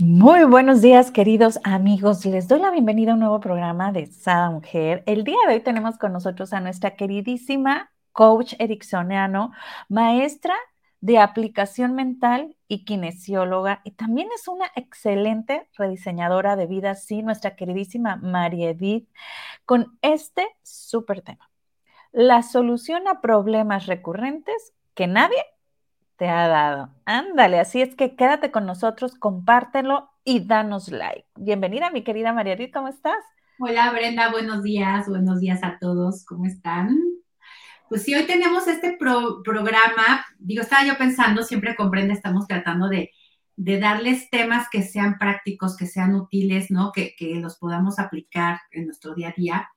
Muy buenos días, queridos amigos. Les doy la bienvenida a un nuevo programa de Sada Mujer. El día de hoy tenemos con nosotros a nuestra queridísima coach ericksoniano, maestra de aplicación mental y kinesióloga, y también es una excelente rediseñadora de vida, sí, nuestra queridísima María Edith, con este súper tema. La solución a problemas recurrentes que nadie te ha dado. Ándale, así es que quédate con nosotros, compártelo y danos like. Bienvenida, mi querida María ¿cómo estás? Hola, Brenda, buenos días, buenos días a todos, ¿cómo están? Pues sí, hoy tenemos este programa, digo, estaba yo pensando, siempre con Brenda estamos tratando de, darles temas que sean prácticos, que sean útiles, ¿no? Que, que los podamos aplicar en nuestro día a día.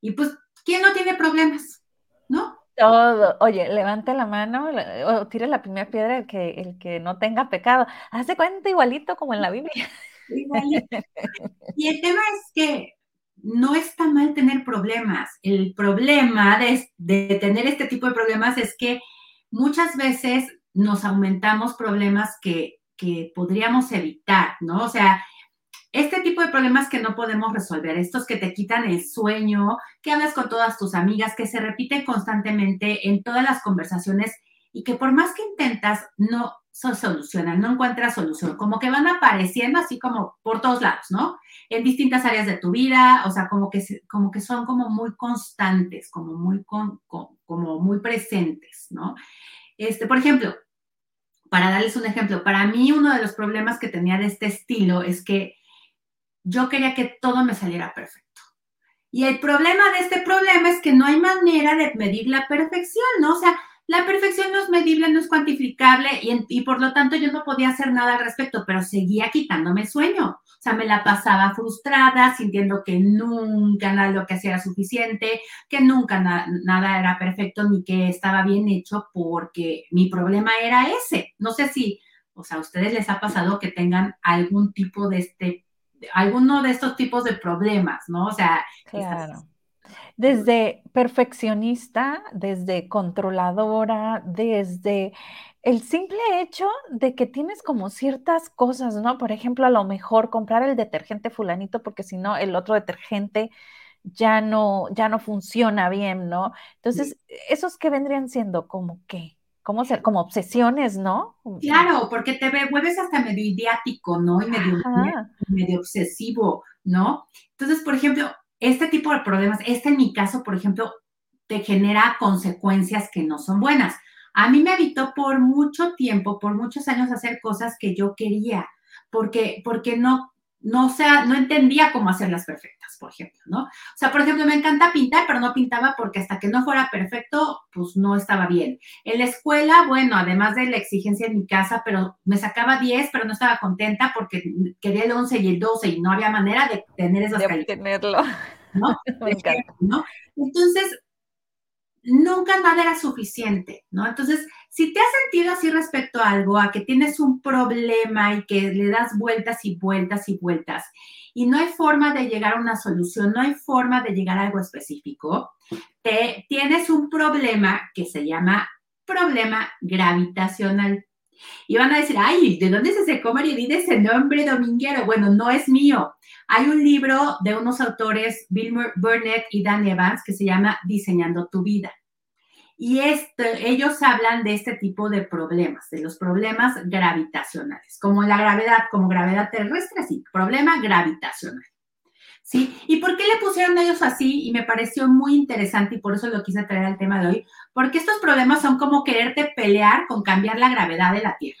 Y pues, ¿quién no tiene problemas? ¿No? Todo. Oye, levante la mano o tire la primera piedra el que, el que no tenga pecado. Hace cuenta igualito como en la Biblia. Y el tema es que no está mal tener problemas. El problema de, de tener este tipo de problemas es que muchas veces nos aumentamos problemas que, que podríamos evitar, ¿no? O sea, este tipo de problemas que no podemos resolver, estos que te quitan el sueño, que hablas con todas tus amigas, que se repiten constantemente en todas las conversaciones y que por más que intentas no se solucionan, no encuentras solución, como que van apareciendo así como por todos lados, ¿no? En distintas áreas de tu vida, o sea, como que, como que son como muy constantes, como muy, como muy presentes, ¿no? Este, por ejemplo, para darles un ejemplo, para mí uno de los problemas que tenía de este estilo es que yo quería que todo me saliera perfecto. Y el problema de este problema es que no hay manera de medir la perfección, ¿no? O sea, la perfección no es medible, no es cuantificable y, por lo tanto yo no podía hacer nada al respecto, pero seguía quitándome sueño. O sea, me la pasaba frustrada, sintiendo que nunca nada lo que hacía era suficiente, que nunca nada era perfecto ni que estaba bien hecho porque mi problema era ese. No sé si, o sea, a ustedes les ha pasado que tengan algún tipo de este alguno de estos tipos de problemas, ¿no? O sea, claro. Desde perfeccionista, desde controladora, desde el simple hecho de que tienes como ciertas cosas, ¿no? Por ejemplo, a lo mejor comprar el detergente fulanito porque si no el otro detergente ya no ya no funciona bien, ¿no? Entonces, esos que vendrían siendo como qué? ¿Cómo ser? Como obsesiones, ¿no? Claro, porque te vuelves hasta medio idiático, ¿no? Y medio, medio obsesivo, ¿no? Entonces, por ejemplo, este tipo de problemas, este en mi caso, por ejemplo, te genera consecuencias que no son buenas. A mí me evitó por mucho tiempo, por muchos años, hacer cosas que yo quería, porque, porque no, no, sea, no entendía cómo hacerlas perfectas, por ejemplo, ¿no? O sea, por ejemplo, me encanta pintar, pero no pintaba porque hasta que no fuera perfecto, pues no estaba bien. En la escuela, bueno, además de la exigencia en mi casa, pero me sacaba 10, pero no estaba contenta porque quería el 11 y el 12 y no había manera de tener esas de tenerlo. ¿no? me encanta. ¿no? Entonces, nunca nada era suficiente, ¿no? Entonces, si te has sentido así respecto a algo, a que tienes un problema y que le das vueltas y vueltas y vueltas y no hay forma de llegar a una solución, no hay forma de llegar a algo específico, te, tienes un problema que se llama problema gravitacional. Y van a decir, ay, ¿de dónde se secó María ese nombre dominguero? Bueno, no es mío. Hay un libro de unos autores, Bill Burnett y Dan Evans, que se llama Diseñando tu vida. Y este, ellos hablan de este tipo de problemas, de los problemas gravitacionales, como la gravedad, como gravedad terrestre, sí, problema gravitacional. ¿Sí? ¿Y por qué le pusieron ellos así? Y me pareció muy interesante y por eso lo quise traer al tema de hoy, porque estos problemas son como quererte pelear con cambiar la gravedad de la Tierra.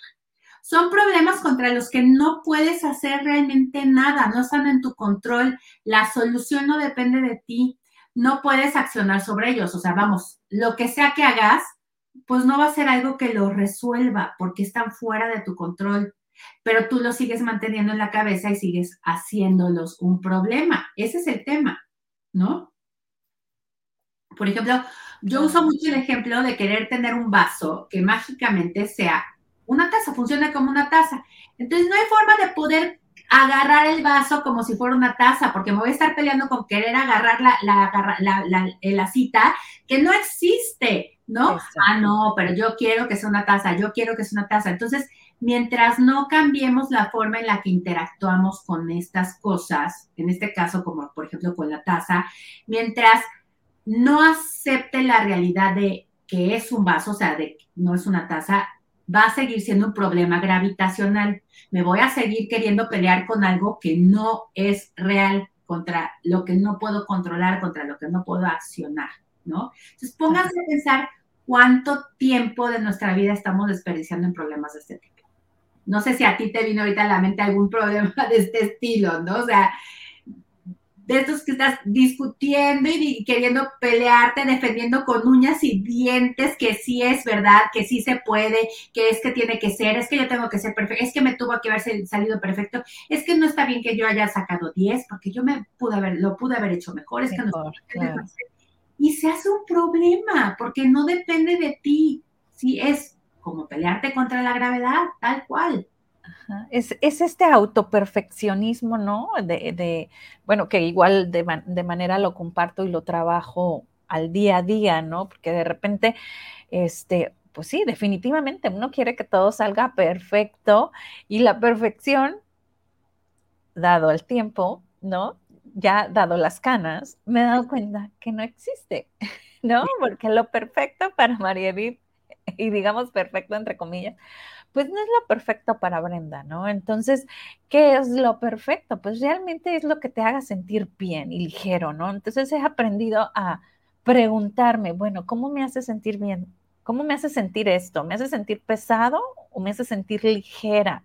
Son problemas contra los que no puedes hacer realmente nada, no están en tu control, la solución no depende de ti, no puedes accionar sobre ellos. O sea, vamos, lo que sea que hagas, pues no va a ser algo que lo resuelva porque están fuera de tu control, pero tú lo sigues manteniendo en la cabeza y sigues haciéndolos un problema. Ese es el tema, ¿no? Por ejemplo, Yo uso mucho el ejemplo de querer tener un vaso que mágicamente sea una taza, funcione como una taza. Entonces no hay forma de poder agarrar el vaso como si fuera una taza, porque me voy a estar peleando con querer agarrar la, la, la, la cita que no existe, ¿no? Ah, no, pero yo quiero que sea una taza, yo quiero que sea una taza. Entonces, mientras no cambiemos la forma en la que interactuamos con estas cosas, en este caso, como por ejemplo con la taza, mientras no acepte la realidad de que es un vaso, o sea, de que no es una taza, va a seguir siendo un problema gravitacional. Me voy a seguir queriendo pelear con algo que no es real, contra lo que no puedo controlar, contra lo que no puedo accionar, ¿no? Entonces, pónganse a pensar cuánto tiempo de nuestra vida estamos desperdiciando en problemas de este tipo. No sé si a ti te vino ahorita a la mente algún problema de este estilo, ¿no? O sea, de estos que estás discutiendo y queriendo pelearte, defendiendo con uñas y dientes que sí es verdad, que sí se puede, que es que tiene que ser, es que yo tengo que ser perfecto, es que me tuvo que haber salido perfecto, es que no está bien que yo haya sacado 10 porque yo me pude haber, lo pude haber hecho mejor, es que no Y se hace un problema porque no depende de ti, sí es como pelearte contra la gravedad, tal cual. Es, este autoperfeccionismo, ¿no? De, bueno, que igual de, de, manera lo comparto y lo trabajo al día a día, ¿no? Porque de repente, este, pues sí, definitivamente uno quiere que todo salga perfecto y la perfección, dado el tiempo, ¿no? Ya dado las canas, me he dado cuenta que no existe, ¿no? Porque lo perfecto para María Edith, y digamos perfecto entre comillas, pues no es lo perfecto para Brenda, ¿no? Entonces, ¿qué es lo perfecto? Pues realmente es lo que te haga sentir bien y ligero, ¿no? Entonces he aprendido a preguntarme, bueno, ¿cómo me hace sentir bien? ¿Cómo me hace sentir esto? ¿Me hace sentir pesado o me hace sentir ligera?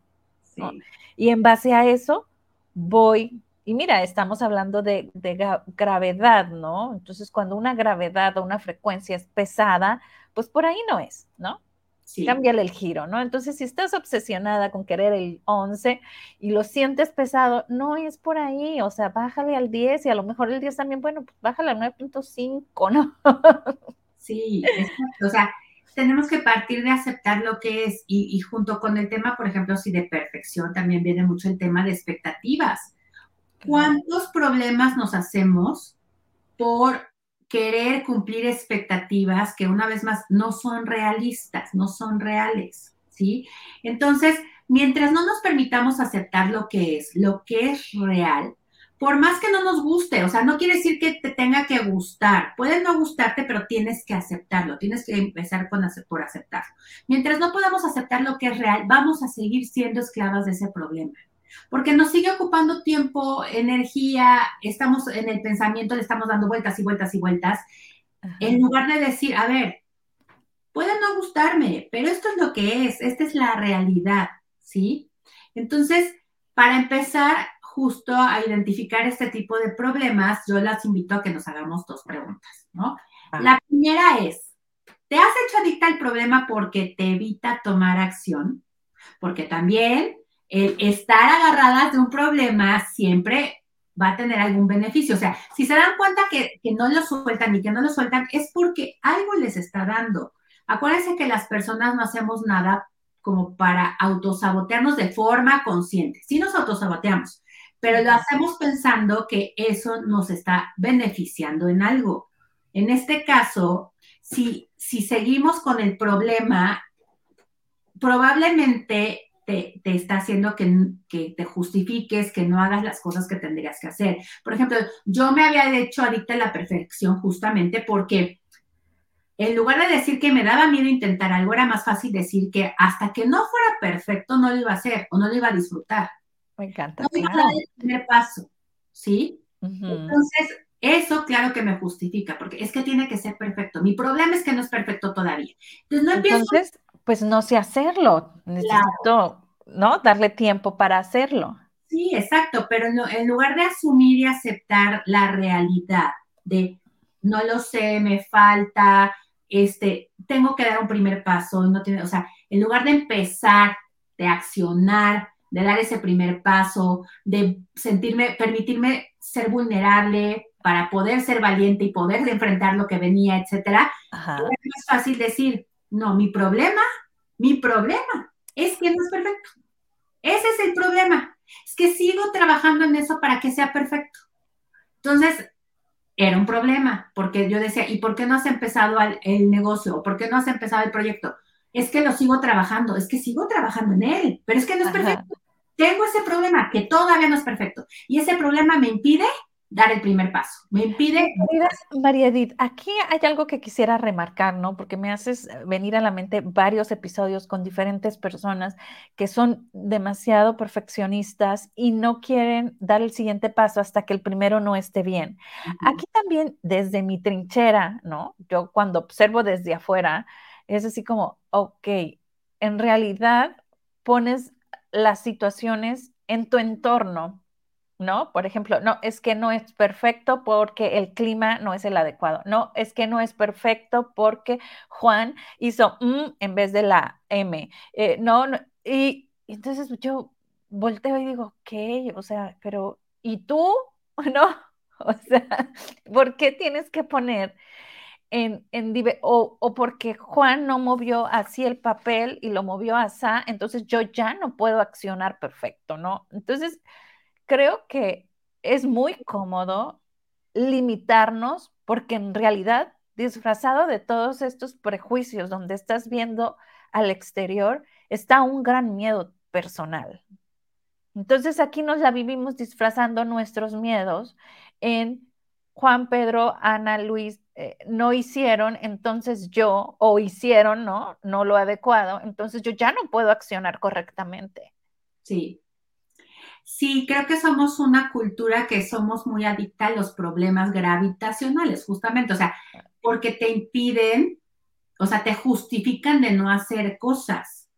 Y en base a eso voy, y mira, estamos hablando de, de gravedad, ¿no? Entonces, cuando una gravedad o una frecuencia es pesada, pues por ahí no es, ¿no? Sí. Cámbiale el giro, ¿no? Entonces, si estás obsesionada con querer el 11 y lo sientes pesado, no es por ahí, o sea, bájale al 10 y a lo mejor el 10 también, bueno, pues bájale al 9.5, ¿no? Sí, exacto. O sea, tenemos que partir de aceptar lo que es y, y, junto con el tema, por ejemplo, si de perfección, también viene mucho el tema de expectativas. ¿Cuántos problemas nos hacemos por querer cumplir expectativas que una vez más no son realistas, no son reales, ¿sí? Entonces, mientras no nos permitamos aceptar lo que es, lo que es real, por más que no nos guste, o sea, no quiere decir que te tenga que gustar, puede no gustarte, pero tienes que aceptarlo, tienes que empezar por aceptarlo. Mientras no podamos aceptar lo que es real, vamos a seguir siendo esclavas de ese problema porque nos sigue ocupando tiempo, energía, estamos en el pensamiento, le estamos dando vueltas y vueltas y vueltas, en lugar de decir, a ver, puede no gustarme, pero esto es lo que es, esta es la realidad, ¿sí? Entonces, para empezar justo a identificar este tipo de problemas, yo las invito a que nos hagamos dos preguntas, ¿no? Ah. La primera es, ¿te has hecho adicta al problema porque te evita tomar acción? Porque también el estar agarradas de un problema siempre va a tener algún beneficio. O sea, si se dan cuenta que, no lo sueltan y que no lo sueltan, es porque algo les está dando. Acuérdense que las personas no hacemos nada como para autosabotearnos de forma consciente. Sí nos autosaboteamos, pero lo hacemos pensando que eso nos está beneficiando en algo. En este caso, si, si seguimos con el problema, probablemente te, está haciendo que, te justifiques, que no hagas las cosas que tendrías que hacer. Por ejemplo, yo me había hecho adicta a la perfección justamente porque en lugar de decir que me daba miedo intentar algo, era más fácil decir que hasta que no fuera perfecto no lo iba a hacer o no lo iba a disfrutar. Me encanta. No iba a dar el primer paso, ¿sí? Entonces, eso claro que me justifica, porque es que tiene que ser perfecto. Mi problema es que no es perfecto todavía. Entonces, no empiezo pues no sé hacerlo. Necesito, ¿no? Darle tiempo para hacerlo. Sí, exacto, pero en lugar de asumir y aceptar la realidad de no lo sé, me falta, este, tengo que dar un primer paso, no tiene, o sea, en lugar de empezar, de accionar, de dar ese primer paso, de sentirme, permitirme ser vulnerable, para poder ser valiente y poder enfrentar lo que venía, etcétera, es fácil decir, no, mi problema, mi problema es que no es perfecto. Ese es el problema. Es que sigo trabajando en eso para que sea perfecto. Entonces, era un problema, porque yo decía, ¿y por qué no has empezado el, negocio? ¿Por qué no has empezado el proyecto? Es que lo sigo trabajando, es que sigo trabajando en él, pero es que no es perfecto. Tengo ese problema que todavía no es perfecto. Y ese problema me impide dar el primer paso. Me impide. María Edith, aquí hay algo que quisiera remarcar, ¿no? Porque me haces venir a la mente varios episodios con diferentes personas que son demasiado perfeccionistas y no quieren dar el siguiente paso hasta que el primero no esté bien. Aquí también, desde mi trinchera, ¿no? Yo cuando observo desde afuera, es así como, ok, en realidad pones las situaciones en tu entorno ¿no? Por ejemplo, no, es que no es perfecto porque el clima no es el adecuado. No, es que no es perfecto porque Juan hizo M en vez de la M. Eh, no, y, entonces yo volteo y digo, ok, o sea, pero ¿y tú? ¿No? O sea, ¿por qué tienes que poner en, en o, o, porque Juan no movió así el papel y lo movió así, entonces yo ya no puedo accionar perfecto, ¿no? Entonces, creo que es muy cómodo limitarnos porque en realidad, disfrazado de todos estos prejuicios donde estás viendo al exterior, está un gran miedo personal. Entonces aquí nos la vivimos disfrazando nuestros miedos en Juan, Pedro, Ana, Luis, eh, no hicieron, entonces yo, o hicieron, ¿no? No lo adecuado, entonces yo ya no puedo accionar correctamente. Sí, Sí, creo que somos una cultura que somos muy adicta a los problemas gravitacionales, justamente, o sea, porque te impiden, o sea, te justifican de no hacer cosas.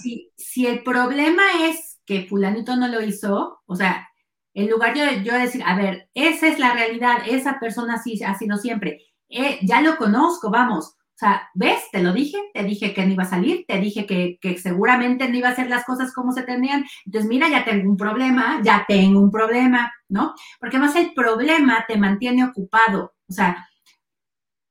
Si, si el problema es que fulanito no lo hizo, o sea, en lugar de yo decir, a ver, esa es la realidad, esa persona así ha sido siempre, eh, ya lo conozco, vamos, o sea, ¿ves? Te lo dije, te dije que no iba a salir, te dije que, seguramente no iba a hacer las cosas como se tenían. Entonces, mira, ya tengo un problema, ya tengo un problema, ¿no? Porque más el problema te mantiene ocupado. O sea,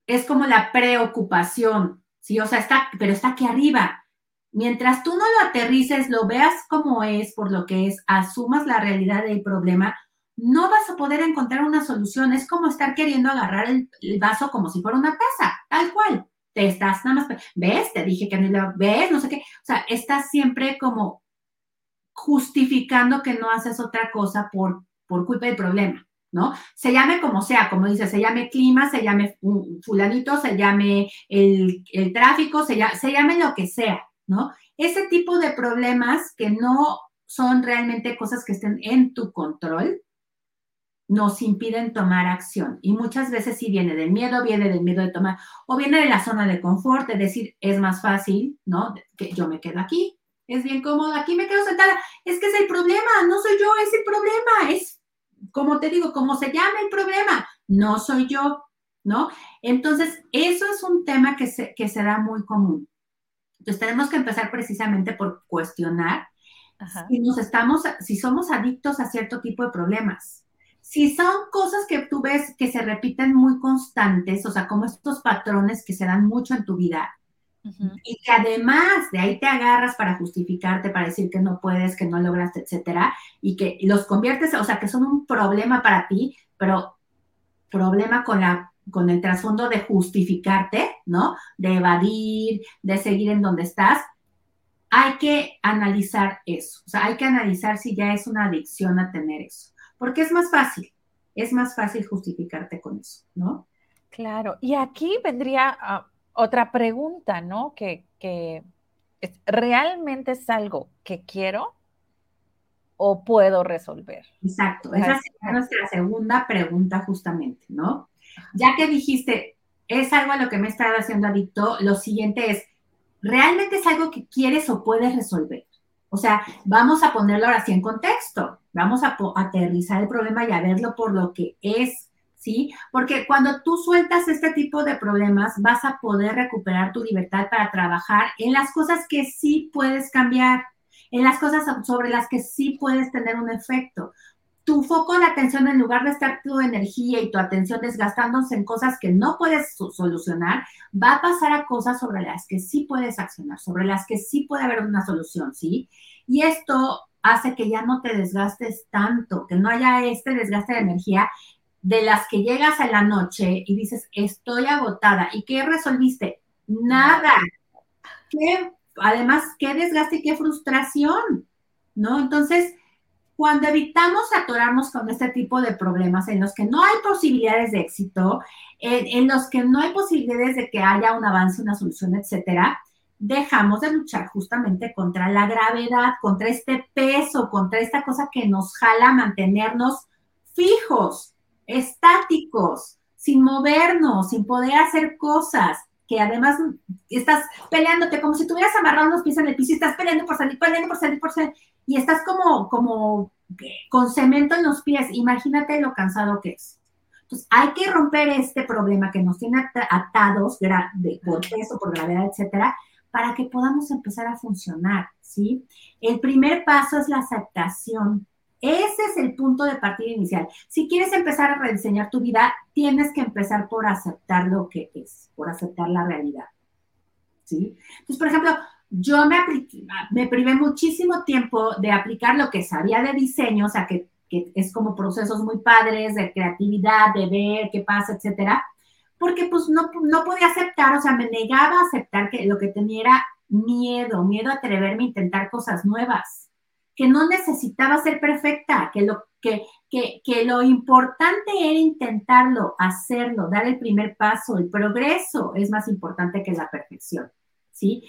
es como la preocupación, ¿sí? O sea, está, pero está aquí arriba. Mientras tú no lo aterrices, lo veas como es, por lo que es, asumas la realidad del problema, no vas a poder encontrar una solución. Es como estar queriendo agarrar el vaso como si fuera una taza, tal cual te estás nada más, ves, te dije que no lo ves, no sé qué, o sea, estás siempre como justificando que no haces otra cosa por, por culpa del problema, ¿no? Se llame como sea, como dice, se llame clima, se llame fulanito, se llame el, tráfico, se se llame lo que sea, ¿no? Ese tipo de problemas que no son realmente cosas que estén en tu control, nos impiden tomar acción. Y muchas veces sí viene del miedo, viene del miedo de tomar, o viene de la zona de confort, de decir, es más fácil, ¿no? Que yo me quedo aquí, es bien cómodo, aquí me quedo sentada. Es que es el problema, no soy yo, es el problema, es, como te digo, como se llama el problema, no soy yo, ¿no? Entonces, eso es un tema que se, que se da muy común. Entonces, tenemos que empezar precisamente por cuestionar si nos estamos, si somos adictos a cierto tipo de problemas si son cosas que tú ves que se repiten muy constantes, o sea, como estos patrones que se dan mucho en tu vida, y que además de ahí te agarras para justificarte, para decir que no puedes, que no lograste, etcétera, y que los conviertes, o sea, que son un problema para ti, pero problema con la con el trasfondo de justificarte, ¿no? De evadir, de seguir en donde estás. Hay que analizar eso, o sea, hay que analizar si ya es una adicción a tener eso porque es más fácil, es más fácil justificarte con eso, ¿no? Claro, y aquí vendría ah, otra pregunta, ¿no? Que, realmente es algo que quiero o puedo resolver. Exacto, esa es nuestra segunda pregunta justamente, ¿no? Ya que dijiste, es algo a lo que me está haciendo adicto, lo siguiente es, ¿realmente es algo que quieres o puedes resolver? O sea, vamos a ponerlo ahora sí en contexto, vamos a aterrizar el problema y a verlo por lo que es, ¿sí? Porque cuando tú sueltas este tipo de problemas, vas a poder recuperar tu libertad para trabajar en las cosas que sí puedes cambiar, en las cosas sobre las que sí puedes tener un efecto. Tu foco de atención, en lugar de estar tu energía y tu atención desgastándose en cosas que no puedes solucionar, va a pasar a cosas sobre las que sí puedes accionar, sobre las que sí puede haber una solución, ¿sí? Y esto hace que ya no te desgastes tanto, que no haya este desgaste de energía de las que llegas a la noche y dices, estoy agotada. ¿Y qué resolviste? Nada. ¿Qué, además, qué desgaste y qué frustración, ¿no? Entonces, cuando evitamos atorarnos con este tipo de problemas en los que no hay posibilidades de éxito, en, en los que no hay posibilidades de que haya un avance, una solución, etcétera, dejamos de luchar justamente contra la gravedad, contra este peso, contra esta cosa que nos jala mantenernos fijos, estáticos, sin movernos, sin poder hacer cosas, que además estás peleándote como si tuvieras amarrado los pies en el piso y estás peleando por salir, peleando por salir, por salir, y estás como, como con cemento en los pies. Imagínate lo cansado que es. Entonces, hay que romper este problema que nos tiene atados de, por peso, por gravedad, etcétera, para que podamos empezar a funcionar, ¿sí? El primer paso es la aceptación. Ese es el punto de partida inicial. Si quieres empezar a rediseñar tu vida, tienes que empezar por aceptar lo que es, por aceptar la realidad. ¿Sí? Entonces, por ejemplo, yo me, me privé muchísimo tiempo de aplicar lo que sabía de diseño, o sea, que, es como procesos muy padres de creatividad, de ver qué pasa, etcétera porque pues no, no podía aceptar, o sea, me negaba a aceptar que lo que tenía era miedo, miedo a atreverme a intentar cosas nuevas, que no necesitaba ser perfecta, que lo, que lo importante era intentarlo, hacerlo, dar el primer paso, el progreso es más importante que la perfección, ¿sí?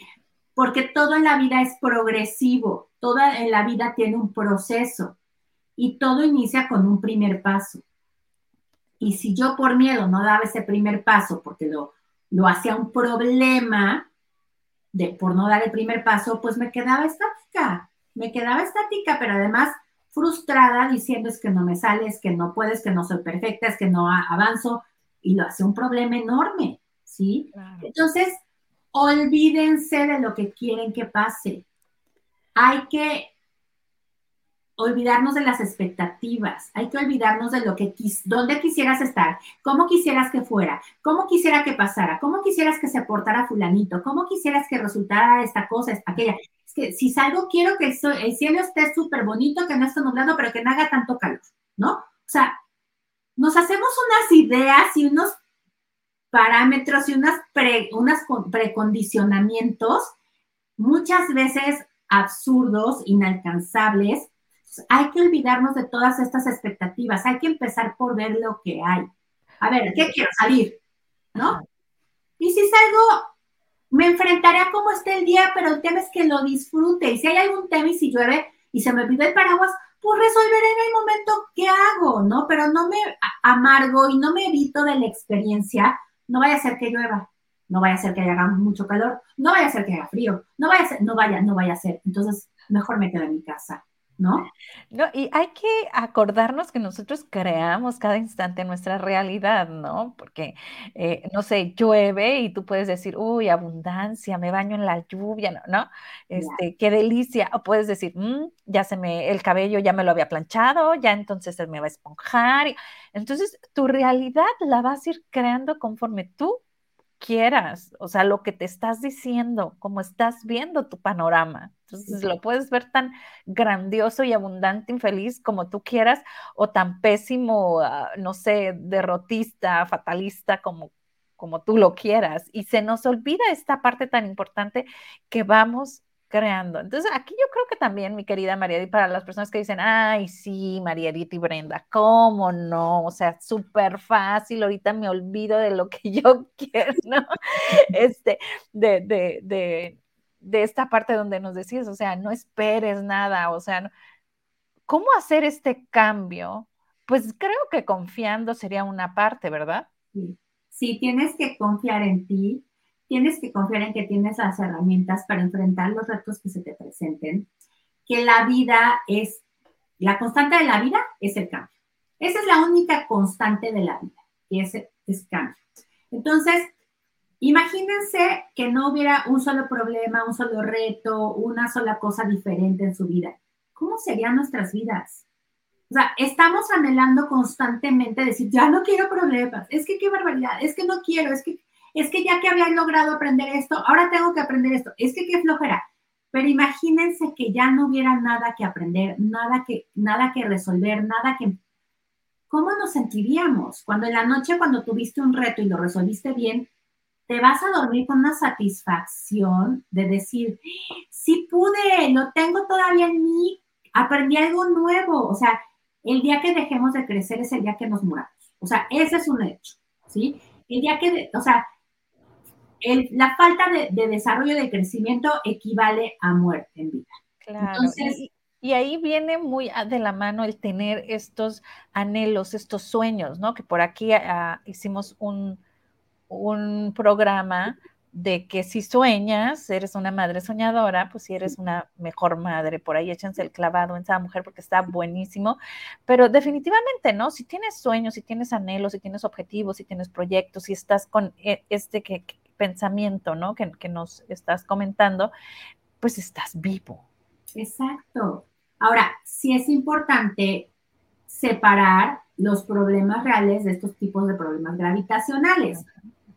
Porque todo en la vida es progresivo, toda en la vida tiene un proceso y todo inicia con un primer paso. Y si yo por miedo no daba ese primer paso porque lo, lo hacía un problema de, por no dar el primer paso, pues me quedaba estática, me quedaba estática, pero además frustrada diciendo es que no me sale, es que no puedes, que no soy perfecta, es que no avanzo y lo hace un problema enorme, ¿sí? Entonces, olvídense de lo que quieren que pase. Hay que olvidarnos de las expectativas, hay que olvidarnos de lo que quis, dónde quisieras estar, cómo quisieras que fuera, cómo quisiera que pasara, cómo quisieras que se portara fulanito, cómo quisieras que resultara esta cosa, aquella. Es que si salgo, quiero que el, cielo esté súper bonito, que no esté nublado, pero que no haga tanto calor, ¿no? O sea, nos hacemos unas ideas y unos parámetros y unas, pre, unas precondicionamientos muchas veces absurdos, inalcanzables, hay que olvidarnos de todas estas expectativas, hay que empezar por ver lo que hay. A ver, ¿qué quiero salir? ¿No? Y si salgo, me enfrentaré a cómo esté el día, pero el tema es que lo disfrute. Y si hay algún tema y si llueve y se me olvida el paraguas, pues resolveré en el momento qué hago, ¿no? Pero no me amargo y no me evito de la experiencia. No vaya a ser que llueva, no vaya a ser que haya mucho calor, no vaya a ser que haga frío, no vaya a ser, no vaya, no vaya a ser. Entonces, mejor me quedo en mi casa. ¿No? No, y hay que acordarnos que nosotros creamos cada instante nuestra realidad, ¿no? Porque, eh, no sé, llueve y tú puedes decir, uy, abundancia, me baño en la lluvia, ¿no? Este, qué delicia. O puedes decir, mm, ya se me, el cabello ya me lo había planchado, ya entonces se me va a esponjar. Entonces, tu realidad la vas a ir creando conforme tú quieras, o sea, lo que te estás diciendo, como estás viendo tu panorama. Entonces lo puedes ver tan grandioso y abundante, infeliz como tú quieras, o tan pésimo, ah, no sé, derrotista, fatalista como, como tú lo quieras. Y se nos olvida esta parte tan importante que vamos creando. Entonces, aquí yo creo que también, mi querida María, y para las personas que dicen, ay, sí, María y Brenda, ¿cómo no? O sea, súper fácil, ahorita me olvido de lo que yo quiero, ¿no? Este, de, de, de, de esta parte donde nos decías, o sea, no esperes nada, o sea, ¿cómo hacer este cambio? Pues creo que confiando sería una parte, ¿verdad? Sí, sí tienes que confiar en ti, tienes que confiar en que tienes las herramientas para enfrentar los retos que se te presenten, que la vida es, la constante de la vida es el cambio. Esa es la única constante de la vida, y ese es cambio. Entonces, imagínense que no hubiera un solo problema, un solo reto, una sola cosa diferente en su vida. ¿Cómo serían nuestras vidas? O sea, estamos anhelando constantemente decir, ya no quiero problemas, es que qué barbaridad, es que no quiero, es que, es que ya que había logrado aprender esto, ahora tengo que aprender esto, es que qué flojera. Pero imagínense que ya no hubiera nada que aprender, nada que, nada que resolver, nada que... ¿Cómo nos sentiríamos cuando en la noche, cuando tuviste un reto y lo resolviste bien, te vas a dormir con una satisfacción de decir, sí pude, lo tengo todavía en mí, aprendí algo nuevo. O sea, el día que dejemos de crecer es el día que nos muramos. O sea, ese es un hecho, ¿sí? El día que, o sea, la falta de, desarrollo de crecimiento equivale a muerte en vida. Claro. y, ahí viene muy de la mano el tener estos anhelos, estos sueños, ¿no? Que por aquí ah, hicimos un, un programa de que si sueñas, eres una madre soñadora, pues si eres una mejor madre, por ahí échense el clavado en esa mujer porque está buenísimo, pero definitivamente, ¿no? Si tienes sueños, si tienes anhelos, si tienes objetivos, si tienes proyectos, si estás con e, este que, pensamiento, ¿no? Que, que nos estás comentando, pues estás vivo. Exacto. Ahora, sí es importante separar los problemas reales de estos tipos de problemas gravitacionales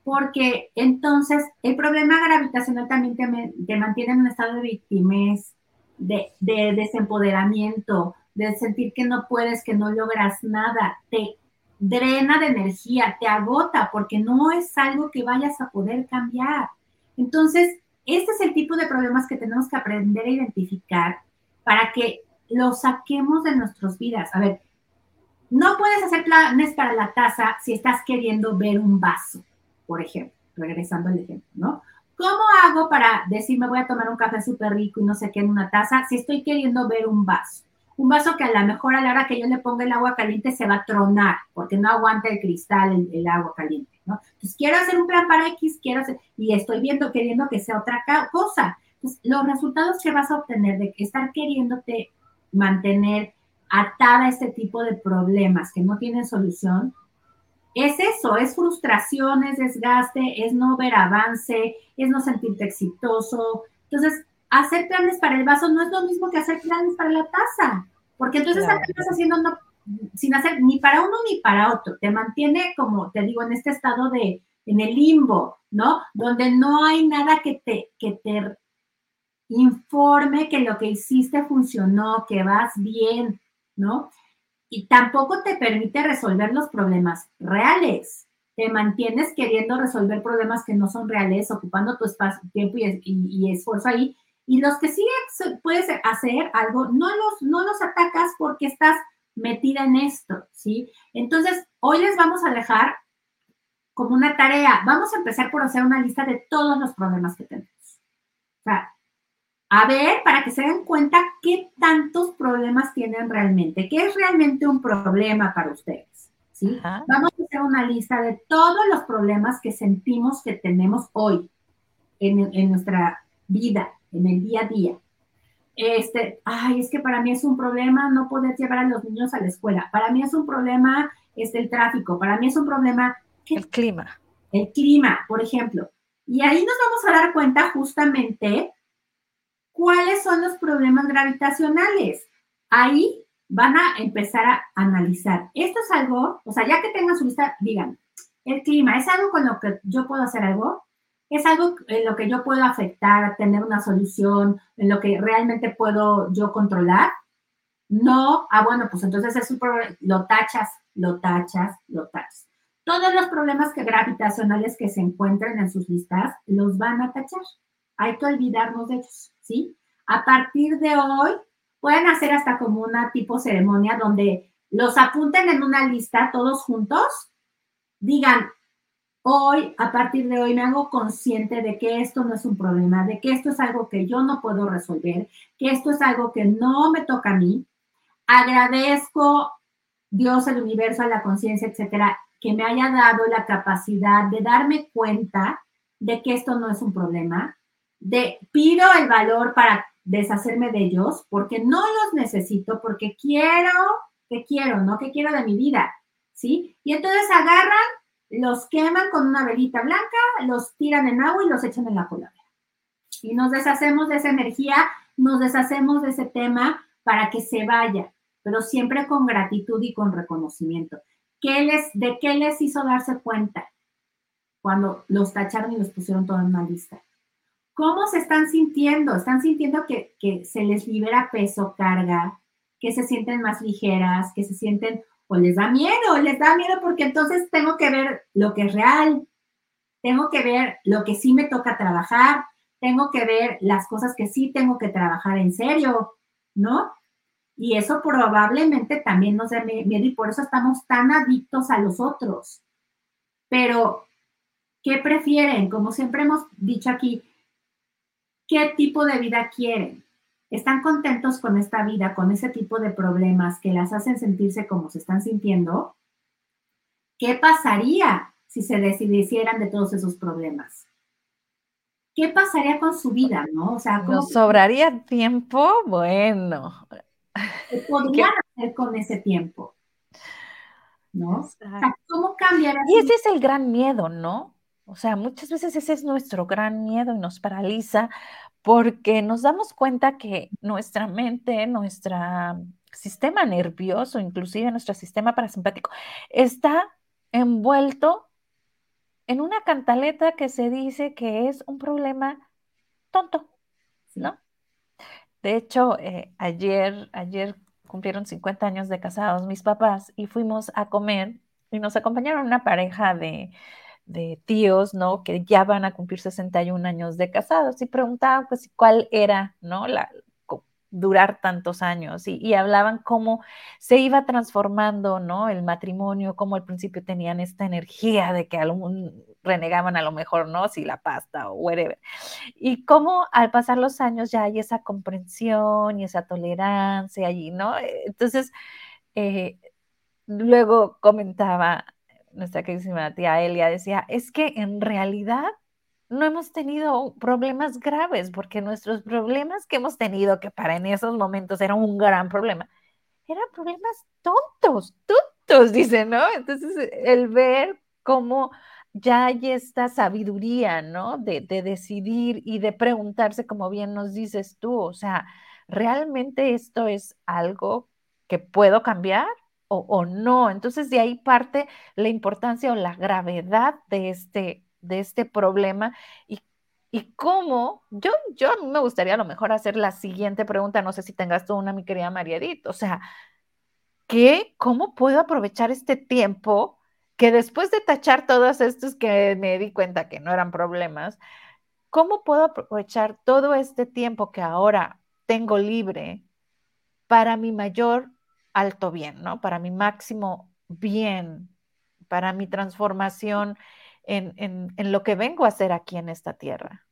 porque entonces el problema gravitacional también te, mantiene en un estado de victimez, de, desempoderamiento, de sentir que no puedes, que no logras nada, te drena de energía, te agota, porque no es algo que vayas a poder cambiar. Entonces, este es el tipo de problemas que tenemos que aprender a identificar para que los saquemos de nuestras vidas. A ver, no puedes hacer planes para la taza si estás queriendo ver un vaso por ejemplo, regresando al ejemplo, ¿no? ¿Cómo hago para decir me voy a tomar un café súper rico y no sé qué en una taza si estoy queriendo ver un vaso? Un vaso que a lo mejor a la hora que yo le ponga el agua caliente se va a tronar porque no aguanta el cristal el, agua caliente, ¿no? Entonces quiero hacer un plan para X, quiero hacer, y estoy viendo, queriendo que sea otra cosa. Entonces, los resultados que vas a obtener de estar queriéndote mantener atada a este tipo de problemas que no tienen solución, es eso, es frustración, es desgaste, es no ver avance, es no sentirte exitoso. Entonces, hacer planes para el vaso no es lo mismo que hacer planes para la taza, porque entonces estás haciendo sin hacer ni para uno ni para otro. Te mantiene, como te digo, en este estado de, en el limbo, ¿no? Donde no hay nada que te, que te informe que lo que hiciste funcionó, que vas bien, ¿no? y tampoco te permite resolver los problemas reales. Te mantienes queriendo resolver problemas que no son reales, ocupando tu espacio, tiempo y, esfuerzo ahí. Y los que sí puedes hacer algo, no los, no los atacas porque estás metida en esto, ¿sí? Entonces, hoy les vamos a dejar como una tarea. Vamos a empezar por hacer una lista de todos los problemas que tenemos. O sea, a ver, para que se den cuenta qué tantos problemas tienen realmente, qué es realmente un problema para ustedes. ¿sí? Vamos a hacer una lista de todos los problemas que sentimos que tenemos hoy en, nuestra vida, en el día a día. Este, ay, es que para mí es un problema no poder llevar a los niños a la escuela. Para mí es un problema este, el tráfico. Para mí es un problema... El clima. El clima, por ejemplo. Y ahí nos vamos a dar cuenta justamente ¿Cuáles son los problemas gravitacionales? Ahí van a empezar a analizar. Esto es algo, o sea, ya que tengan su lista, digan, el clima, ¿es algo con lo que yo puedo hacer algo? ¿Es algo en lo que yo puedo afectar, tener una solución, en lo que realmente puedo yo controlar? No, ah, bueno, pues entonces es un problema, lo tachas, lo tachas, lo tachas. Todos los problemas que gravitacionales que se encuentren en sus listas los van a tachar. Hay que olvidarnos de ellos. ¿sí? A partir de hoy, pueden hacer hasta como una tipo ceremonia donde los apunten en una lista todos juntos, digan, hoy, a partir de hoy, me hago consciente de que esto no es un problema, de que esto es algo que yo no puedo resolver, que esto es algo que no me toca a mí. Agradezco Dios, el universo, a la conciencia, etcétera, que me haya dado la capacidad de darme cuenta de que esto no es un problema, de pido el valor para deshacerme de ellos porque no los necesito, porque quiero, que quiero, no que quiero de mi vida, ¿sí? Y entonces agarran, los queman con una velita blanca, los tiran en agua y los echan en la coladera. Y nos deshacemos de esa energía, nos deshacemos de ese tema para que se vaya. pero siempre con gratitud y con reconocimiento. ¿Qué les, ¿De qué les hizo darse cuenta cuando los tacharon y los pusieron todo en una lista? ¿Cómo se están sintiendo? ¿Están sintiendo que, que se les libera peso, carga, que se sienten más ligeras, que se sienten, o les da miedo, les da miedo porque entonces tengo que ver lo que es real, tengo que ver lo que sí me toca trabajar, tengo que ver las cosas que sí tengo que trabajar en serio, ¿no? Y eso probablemente también nos da miedo y por eso estamos tan adictos a los otros. Pero, ¿qué prefieren? Como siempre hemos dicho aquí, ¿qué tipo de vida quieren? ¿Están contentos con esta vida, con ese tipo de problemas que las hacen sentirse como se están sintiendo? ¿Qué pasaría si se decidieran de todos esos problemas? ¿qué pasaría con su vida, no? O sea, ¿cómo ¿Nos sobraría tiempo? Bueno. ¿Qué podrían hacer con ese tiempo? ¿No? O sea, ¿cómo cambiar? Y ese es el gran miedo, ¿no? O sea, muchas veces ese es nuestro gran miedo y nos paraliza porque nos damos cuenta que nuestra mente, nuestro sistema nervioso, inclusive nuestro sistema parasimpático, está envuelto en una cantaleta que se dice que es un problema tonto, ¿no? De hecho, eh, ayer, ayer cumplieron 50 años de casados mis papás y fuimos a comer y nos acompañaron una pareja de, de tíos, ¿no? Que ya van a cumplir 61 años de casados y preguntaban, pues, cuál era, ¿no? La, durar tantos años y, hablaban cómo se iba transformando, ¿no? El matrimonio, cómo al principio tenían esta energía de que algún renegaban a lo mejor, ¿no? Si la pasta o whatever. Y cómo al pasar los años ya hay esa comprensión y esa tolerancia allí, ¿no? Entonces, eh, luego comentaba nuestra queridísima tía Elia, decía, es que en realidad no hemos tenido problemas graves, porque nuestros problemas que hemos tenido, que para en esos momentos era un gran problema, eran problemas tontos, tontos, dice, ¿no? Entonces, el ver cómo ya hay esta sabiduría, ¿no? De, de, decidir y de preguntarse, como bien nos dices tú, o sea, ¿realmente esto es algo que puedo cambiar o, no? Entonces, de ahí parte la importancia o la gravedad de este de este problema y, y cómo, yo, yo me gustaría a lo mejor hacer la siguiente pregunta, no sé si tengas tú una, mi querida María Edith, o sea, ¿qué, ¿cómo puedo aprovechar este tiempo que después de tachar todos estos que me di cuenta que no eran problemas, ¿cómo puedo aprovechar todo este tiempo que ahora tengo libre para mi mayor alto bien, ¿no? Para mi máximo bien, para mi transformación en, lo que vengo a hacer aquí en esta tierra.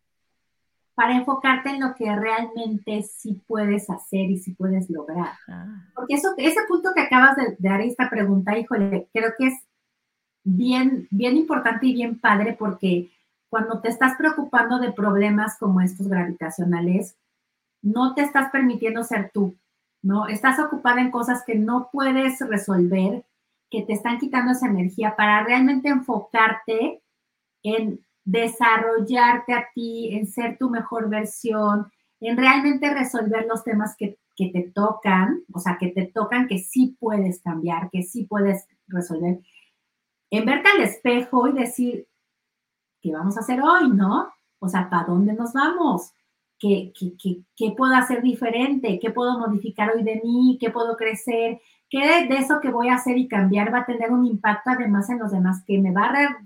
Para enfocarte en lo que realmente sí puedes hacer y sí puedes lograr. Ah. Porque eso, ese punto que acabas de, dar esta pregunta, híjole, creo que es bien, bien importante y bien padre porque cuando te estás preocupando de problemas como estos gravitacionales, no te estás permitiendo ser tú, ¿no? Estás ocupada en cosas que no puedes resolver que te están quitando esa energía para realmente enfocarte en desarrollarte a ti, en ser tu mejor versión, en realmente resolver los temas que, te tocan, o sea, que te tocan, que sí puedes cambiar, que sí puedes resolver. En verte al espejo y decir, ¿qué vamos a hacer hoy, no? O sea, ¿para dónde nos vamos? ¿Qué, qué, qué, qué puedo hacer diferente? ¿Qué puedo modificar hoy de mí? ¿Qué puedo crecer? ¿Qué de eso que voy a hacer y cambiar va a tener un impacto además en los demás que me va a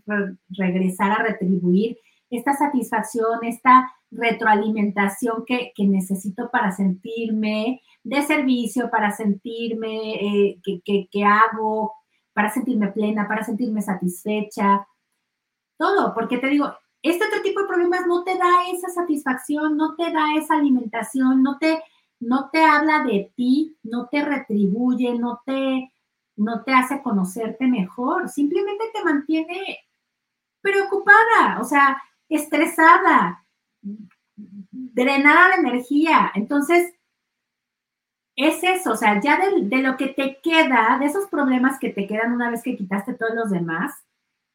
regresar a retribuir esta satisfacción, esta retroalimentación que, necesito para sentirme de servicio, para sentirme eh, que, hago, para sentirme plena, para sentirme satisfecha? Todo, porque te digo, este otro tipo de problemas no te da esa satisfacción, no te da esa alimentación, no te no te habla de ti, no te retribuye, no te, no te hace conocerte mejor, simplemente te mantiene preocupada, o sea, estresada, drenada de energía. Entonces, es eso, o sea, ya de, de, lo que te queda, de esos problemas que te quedan una vez que quitaste todos los demás,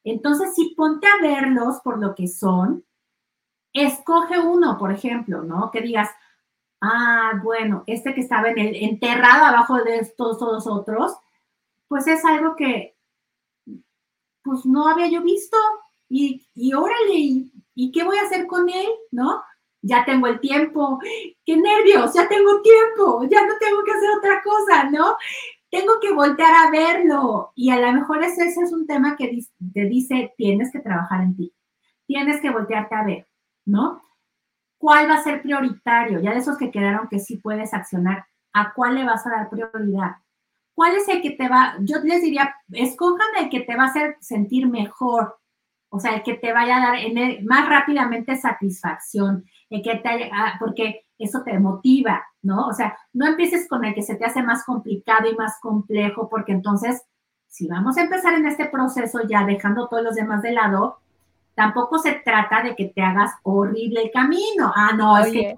entonces sí ponte a verlos por lo que son, escoge uno, por ejemplo, ¿no? Que digas, ah, bueno, este que estaba en el, enterrado abajo de estos todos otros, pues es algo que pues no había yo visto y, y órale, ¿y, qué voy a hacer con él? ¿No? Ya tengo el tiempo, qué nervios, ya tengo tiempo, ya no tengo que hacer otra cosa, ¿no? Tengo que voltear a verlo y a lo mejor ese, es un tema que te dice, tienes que trabajar en ti, tienes que voltearte a ver, ¿no? ¿Cuál va a ser prioritario? Ya de esos que quedaron que sí puedes accionar, ¿a cuál le vas a dar prioridad? ¿Cuál es el que te va? Yo les diría, escojan el que te va a hacer sentir mejor, o sea, el que te vaya a dar más rápidamente satisfacción, el que te, ah, porque eso te motiva, ¿no? O sea, no empieces con el que se te hace más complicado y más complejo, porque entonces, si vamos a empezar en este proceso ya dejando todos los demás de lado, tampoco se trata de que te hagas horrible el camino. Ah, no, es que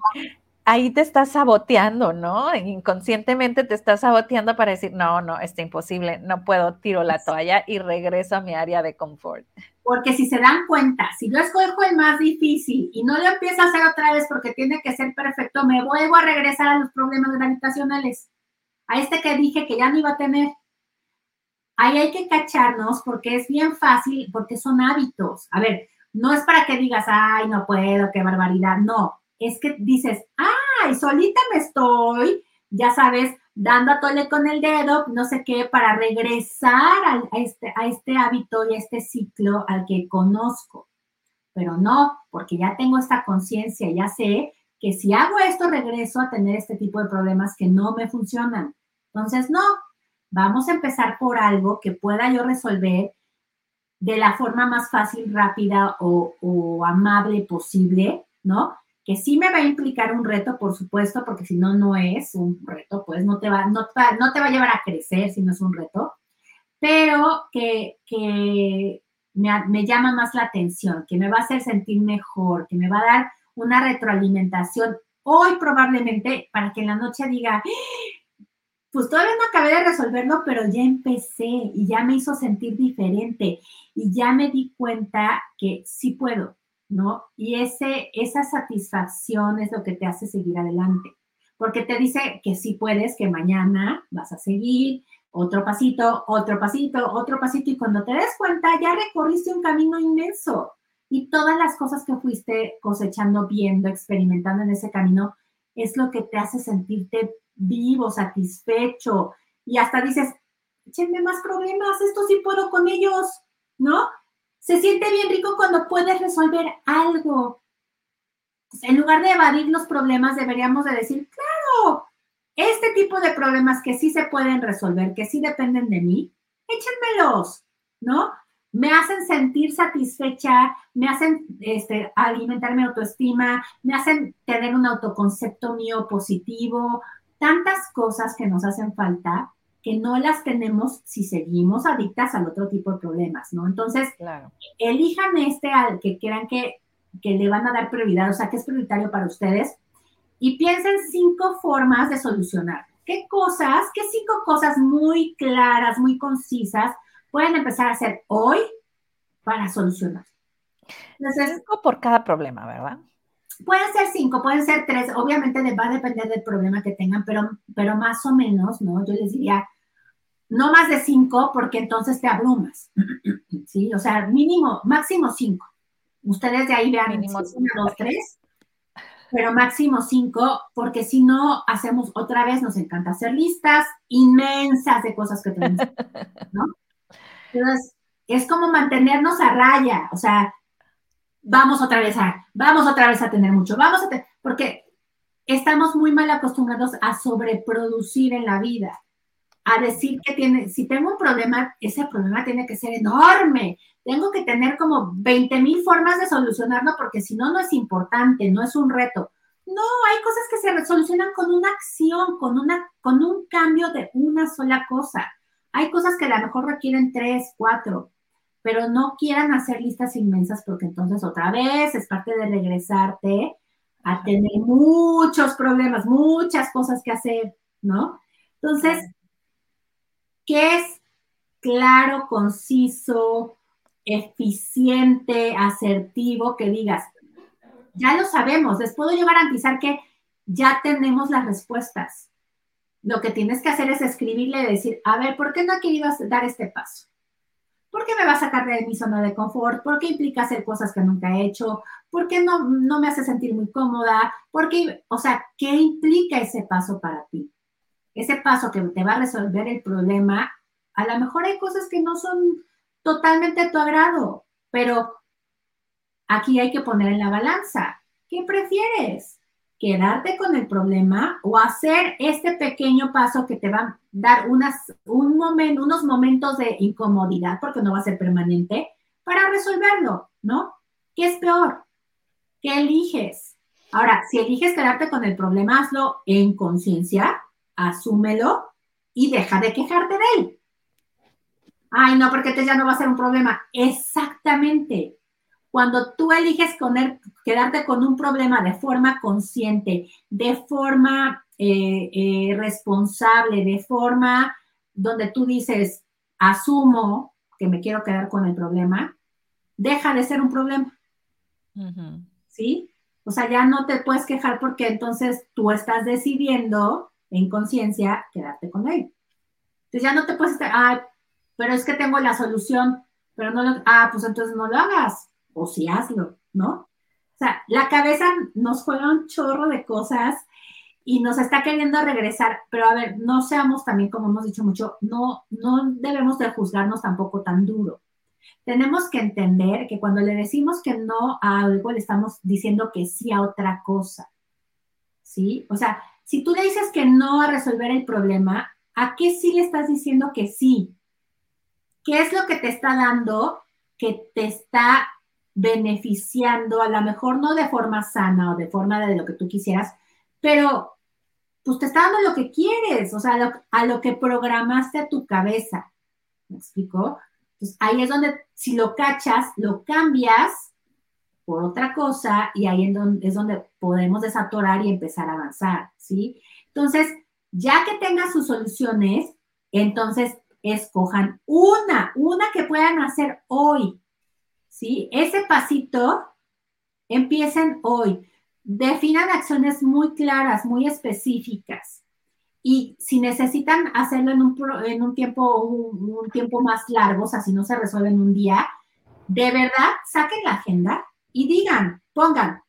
ahí te estás saboteando, ¿no? Inconscientemente te estás saboteando para decir, no, no, está imposible, no puedo, tiro la toalla y regreso a mi área de confort. Porque si se dan cuenta, si yo escojo el más difícil y no lo empiezo a hacer otra vez porque tiene que ser perfecto, me vuelvo a regresar a los problemas gravitacionales, a este que dije que ya no iba a tener. Ahí hay que cacharnos porque es bien fácil, porque son hábitos. A ver, no es para que digas, ay, no puedo, qué barbaridad. No, es que dices, ay, solita me estoy, ya sabes, dando a tole con el dedo, no sé qué, para regresar a, este, a este hábito y a este ciclo al que conozco. Pero no, porque ya tengo esta conciencia, ya sé que si hago esto, regreso a tener este tipo de problemas que no me funcionan. Entonces, no, vamos a empezar por algo que pueda yo resolver de la forma más fácil, rápida o, o amable posible, ¿no? Que sí me va a implicar un reto, por supuesto, porque si no, no es un reto, pues no te va, no, no te va a llevar a crecer si no es un reto, pero que, me, me, llama más la atención, que me va a hacer sentir mejor, que me va a dar una retroalimentación hoy probablemente para que en la noche diga, pues todavía no acabé de resolverlo, pero ya empecé y ya me hizo sentir diferente y ya me di cuenta que sí puedo, ¿no? Y ese, esa satisfacción es lo que te hace seguir adelante, porque te dice que sí puedes, que mañana vas a seguir, otro pasito, otro pasito, otro pasito, y cuando te des cuenta ya recorriste un camino inmenso y todas las cosas que fuiste cosechando, viendo, experimentando en ese camino, es lo que te hace sentirte vivo, satisfecho, y hasta dices, échenme más problemas, esto sí puedo con ellos, ¿no? Se siente bien rico cuando puedes resolver algo. En lugar de evadir los problemas, deberíamos de decir, claro, este tipo de problemas que sí se pueden resolver, que sí dependen de mí, échenmelos, ¿no? Me hacen sentir satisfecha, me hacen este, alimentar mi autoestima, me hacen tener un autoconcepto mío positivo, tantas cosas que nos hacen falta que no las tenemos si seguimos adictas al otro tipo de problemas, ¿no? Entonces, elijan este al que crean que, que le van a dar prioridad, o sea, que es prioritario para ustedes, y piensen cinco formas de solucionar. ¿Qué cosas, qué cinco cosas muy claras, muy concisas pueden empezar a hacer hoy para solucionar? Entonces, cinco por cada problema, ¿verdad? Pueden ser cinco, pueden ser tres, obviamente va a depender del problema que tengan, pero, pero más o menos, ¿no? Yo les diría, no más de cinco, porque entonces te abrumas, ¿sí? O sea, mínimo, máximo cinco. Ustedes de ahí vean, mínimo uno, dos, tres, pero máximo cinco, porque si no, hacemos otra vez, nos encanta hacer listas inmensas de cosas que tenemos, ¿no? Entonces, es como mantenernos a raya, o sea, vamos otra vez a, vamos otra vez a tener mucho, vamos a tener, porque estamos muy mal acostumbrados a sobreproducir en la vida, a decir que tiene, si tengo un problema, ese problema tiene que ser enorme, tengo que tener como 20 mil formas de solucionarlo porque si no, no es importante, no es un reto. No, hay cosas que se solucionan con una acción, con, una, con un cambio de una sola cosa. Hay cosas que a lo mejor requieren tres, cuatro, pero no quieran hacer listas inmensas porque entonces otra vez es parte de regresarte a tener muchos problemas, muchas cosas que hacer, ¿no? Entonces, ¿qué es claro, conciso, eficiente, asertivo, que digas, ya lo sabemos, les puedo yo garantizar que ya tenemos las respuestas. Lo que tienes que hacer es escribirle y decir, a ver, ¿por qué no he querido dar este paso? ¿Por qué me va a sacar de mi zona de confort? ¿Por qué implica hacer cosas que nunca he hecho? ¿Por qué no, no me hace sentir muy cómoda? ¿Por qué, o sea, qué implica ese paso para ti? Ese paso que te va a resolver el problema, a lo mejor hay cosas que no son totalmente a tu agrado, pero aquí hay que poner en la balanza. ¿Qué prefieres? quedarte con el problema o hacer este pequeño paso que te va a dar unas, un unos momentos de incomodidad, porque no va a ser permanente, para resolverlo, ¿no? ¿Qué es peor? ¿Qué eliges? Ahora, si eliges quedarte con el problema, hazlo en conciencia, asúmelo y deja de quejarte de él. Ay, no, porque este ya no va a ser un problema. Exactamente. Cuando tú eliges quedarte con un problema de forma consciente, de forma eh, eh, responsable, de forma donde tú dices, asumo que me quiero quedar con el problema, deja de ser un problema. ¿Sí? O sea, ya no te puedes quejar porque entonces tú estás decidiendo en conciencia quedarte con él. Entonces ya no te puedes estar, ay, pero es que tengo la solución, pero no lo, ah, pues entonces no lo hagas o si hazlo, ¿no? O sea, la cabeza nos juega un chorro de cosas y nos está queriendo regresar, pero a ver, no seamos también, como hemos dicho mucho, no, no debemos de juzgarnos tampoco tan duro. Tenemos que entender que cuando le decimos que no a algo, le estamos diciendo que sí a otra cosa. ¿Sí? O sea, si tú le dices que no a resolver el problema, ¿a qué sí le estás diciendo que sí? ¿Qué es lo que te está dando que te está beneficiando, a lo mejor no de forma sana o de forma de lo que tú quisieras, pero pues te está dando lo que quieres, o sea, a lo, que programaste a tu cabeza. ¿Me explico? Pues ahí es donde, si lo cachas, lo cambias por otra cosa y ahí es donde, es donde podemos desatorar y empezar a avanzar, ¿sí? Entonces, ya que tengas sus soluciones, entonces escojan una, una que puedan hacer hoy, ¿sí? Ese pasito empiecen hoy. Definan acciones muy claras, muy específicas. Y si necesitan hacerlo en un, en un tiempo, un, tiempo más largo, o sea, si no se resuelve en un día, de verdad saquen la agenda y digan, pongan,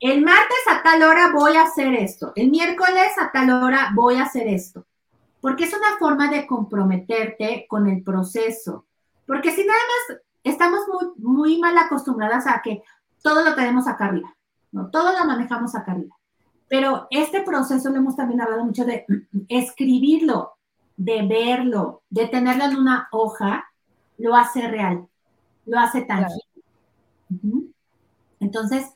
el martes a tal hora voy a hacer esto, el miércoles a tal hora voy a hacer esto, porque es una forma de comprometerte con el proceso. Porque si nada más estamos muy, muy mal acostumbradas a que todo lo tenemos acá arriba, ¿no? Todo lo manejamos acá arriba. Pero este proceso lo hemos también hablado mucho de escribirlo, de verlo, de tenerlo en una hoja, lo hace real, lo hace tangible. Entonces,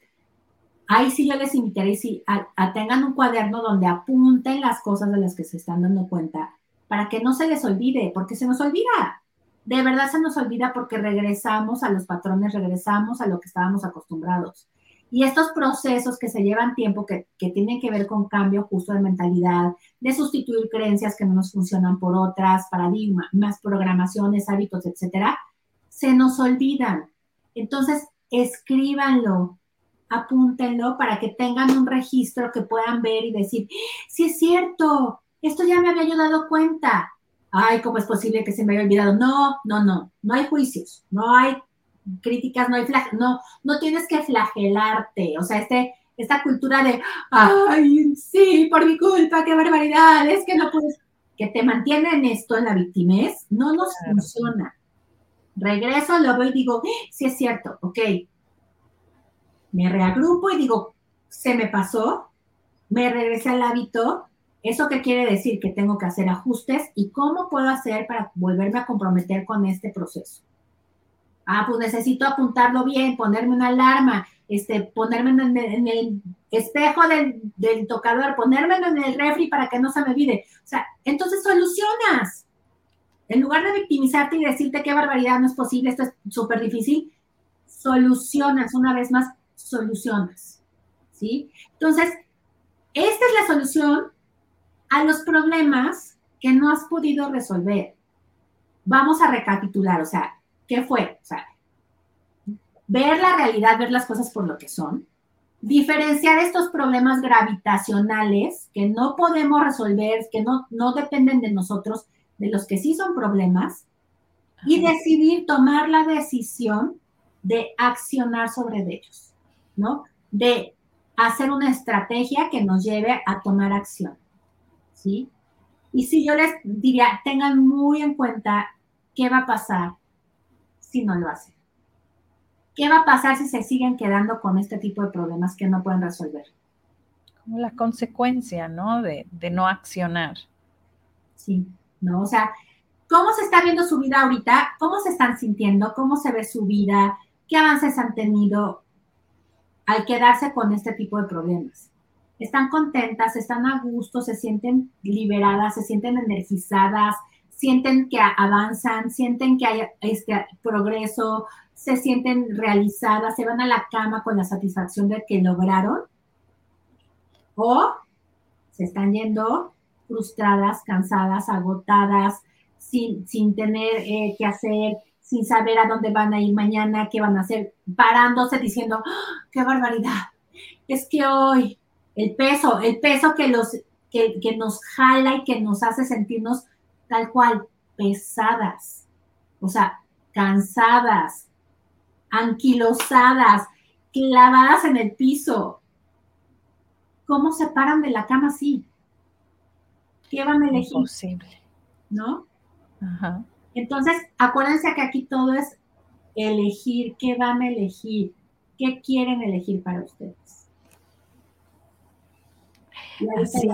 ahí sí yo les invitaría a, a, tengan un cuaderno donde apunten las cosas de las que se están dando cuenta para que no se les olvide, porque se nos olvida de verdad se nos olvida porque regresamos a los patrones, regresamos a lo que estábamos acostumbrados. Y estos procesos que se llevan tiempo, que, tienen que ver con cambio justo de mentalidad, de sustituir creencias que no nos funcionan por otras, paradigmas, programaciones, hábitos, etcétera, se nos olvidan. Entonces, escríbanlo, apúntenlo para que tengan un registro que puedan ver y decir, sí es cierto, esto ya me había yo dado cuenta, ay, ¿cómo es posible que se me haya olvidado? No, no, no, no hay juicios, no hay críticas, no hay no, no tienes que flagelarte, o sea, este, esta cultura de, ay, sí, por mi culpa, qué barbaridad, es que no puedes, que te mantiene en esto, en la victimez, no nos funciona. Regreso, lo veo y digo, sí es cierto, ok. Me reagrupo y digo, se me pasó, me regresé al hábito, ¿Eso qué quiere decir? Que tengo que hacer ajustes y cómo puedo hacer para volverme a comprometer con este proceso. Ah, pues necesito apuntarlo bien, ponerme una alarma, este, ponerme en, el espejo del, del, tocador, ponerme en el refri para que no se me olvide. O sea, entonces solucionas. En lugar de victimizarte y decirte qué barbaridad no es posible, esto es súper difícil, solucionas, una vez más, solucionas. ¿Sí? Entonces, esta es la solución a los problemas que no has podido resolver. Vamos a recapitular, o sea, ¿qué fue? Ver la realidad, ver las cosas por lo que son, diferenciar estos problemas gravitacionales que no podemos resolver, que no, no dependen de nosotros, de los que sí son problemas, y decidir tomar la decisión de accionar sobre ellos, ¿no? De hacer una estrategia que nos lleve a tomar acción, ¿sí? Y si yo les diría, tengan muy en cuenta qué va a pasar si no lo hacen. ¿Qué va a pasar si se siguen quedando con este tipo de problemas que no pueden resolver? Como la consecuencia, ¿no? De, de no accionar. Sí, ¿no? O sea, ¿cómo se está viendo su vida ahorita? ¿Cómo se están sintiendo? ¿Cómo se ve su vida? ¿Qué avances han tenido al quedarse con este tipo de problemas? Están contentas, están a gusto, se sienten liberadas, se sienten energizadas, sienten que avanzan, sienten que hay este progreso, se sienten realizadas, se van a la cama con la satisfacción de que lograron, o se están yendo frustradas, cansadas, agotadas, sin, sin tener eh, que hacer, sin saber a dónde van a ir mañana, qué van a hacer, parándose diciendo, ¡Ah, qué barbaridad, es que hoy el peso, el peso que, los, que, que nos jala y que nos hace sentirnos tal cual, pesadas, o sea, cansadas, anquilosadas, clavadas en el piso. ¿Cómo se paran de la cama así? ¿Qué van a elegir? Imposible. ¿No? Ajá. Entonces, acuérdense que aquí todo es elegir, qué van a elegir, qué quieren elegir para ustedes. Así,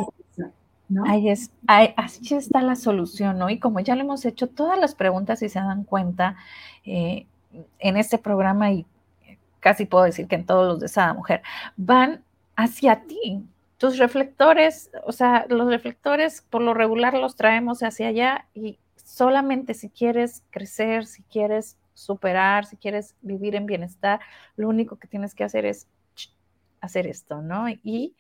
¿no? ahí es, ahí, así está la solución, ¿no? Y como ya le hemos hecho todas las preguntas y se dan cuenta, eh, en este programa y casi puedo decir que en todos los de Sada Mujer, van hacia ti. Tus reflectores, o sea, los reflectores por lo regular los traemos hacia allá y solamente si quieres crecer, si quieres superar, si quieres vivir en bienestar, lo único que tienes que hacer es hacer esto, ¿no? Y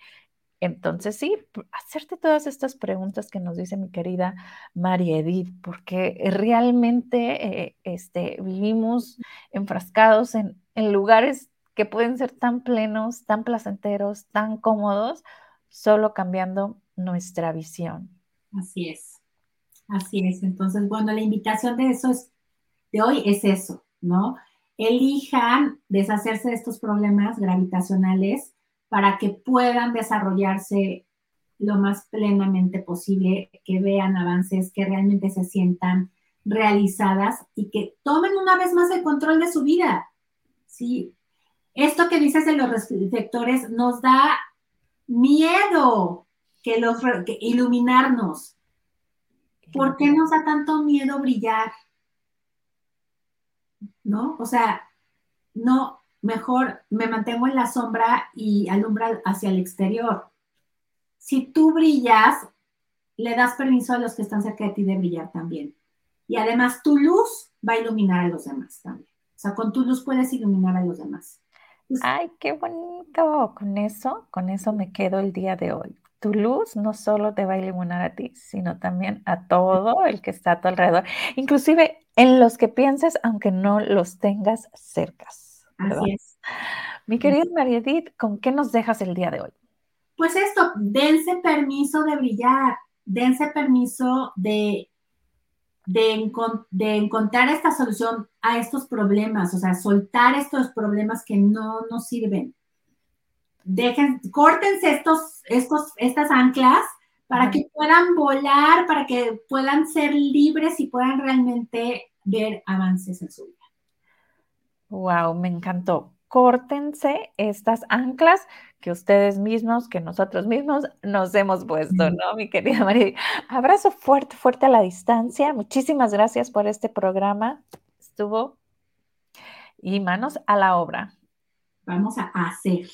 entonces, sí, hacerte todas estas preguntas que nos dice mi querida María Edith, porque realmente eh, este, vivimos enfrascados en, en lugares que pueden ser tan plenos, tan placenteros, tan cómodos, solo cambiando nuestra visión. Así es, así es. Entonces, bueno, la invitación de eso es, de hoy es eso, ¿no? Elijan deshacerse de estos problemas gravitacionales para que puedan desarrollarse lo más plenamente posible, que vean avances, que realmente se sientan realizadas y que tomen una vez más el control de su vida. ¿sí? Esto que dices de los reflectores nos da miedo que los que iluminarnos. ¿Por qué nos da tanto miedo brillar? ¿No? O sea, no, mejor me mantengo en la sombra y alumbra hacia el exterior. Si tú brillas, le das permiso a los que están cerca de ti de brillar también. Y además tu luz va a iluminar a los demás también. O sea, con tu luz puedes iluminar a los demás. Ay, qué bonito. Con eso, con eso me quedo el día de hoy. Tu luz no solo te va a iluminar a ti, sino también a todo el que está a tu alrededor, inclusive en los que pienses, aunque no los tengas cercas. Así es. Mi querida María Edith, ¿con qué nos dejas el día de hoy? Pues esto, dense permiso de brillar, dense permiso de, de, encontrar esta solución a estos problemas, o sea, soltar estos problemas que no nos sirven. Dejen, córtense estos, estos, estas anclas para que puedan volar, para que puedan ser libres y puedan realmente ver avances en su vida. Wow, me encantó. Córtense estas anclas que ustedes mismos, que nosotros mismos nos hemos puesto, ¿no, mi querida María? Abrazo fuerte, fuerte a la distancia. Muchísimas gracias por este programa. Estuvo y manos a la obra. Vamos a hacer.